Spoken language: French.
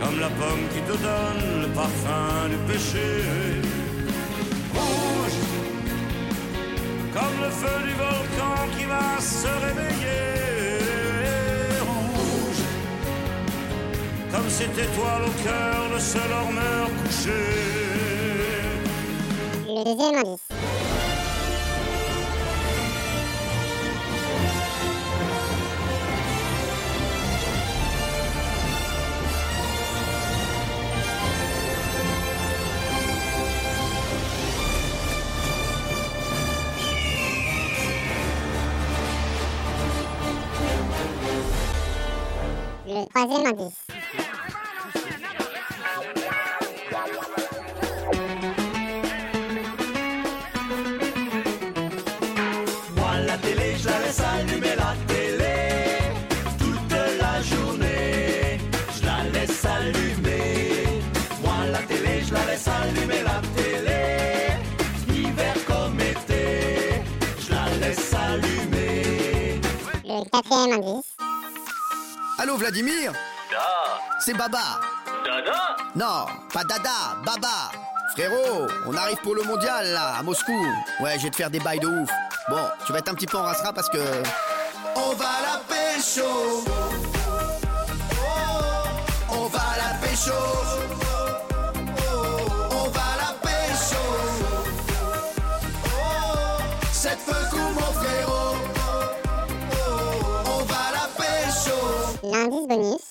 Comme la pomme qui te donne le parfum du péché. Rouge. Comme le feu du volcan qui va se réveiller. Rouge. Comme cette étoile au cœur de ce dormeur couché. Le troisième indice. Moi la télé, je la laisse allumer la télé toute la journée. Je la laisse allumer. Moi la télé, je la laisse allumer la télé. Hiver comme été, je la laisse allumer. Le quatrième indice. Allô Vladimir C'est Baba Dada Non, pas Dada, Baba Frérot, on arrive pour le mondial là, à Moscou. Ouais, je vais te faire des bails de ouf. Bon, tu vas être un petit peu en rassera parce que. On va la pécho On va la pécho On va la pécho Cette feu L'indice bonus.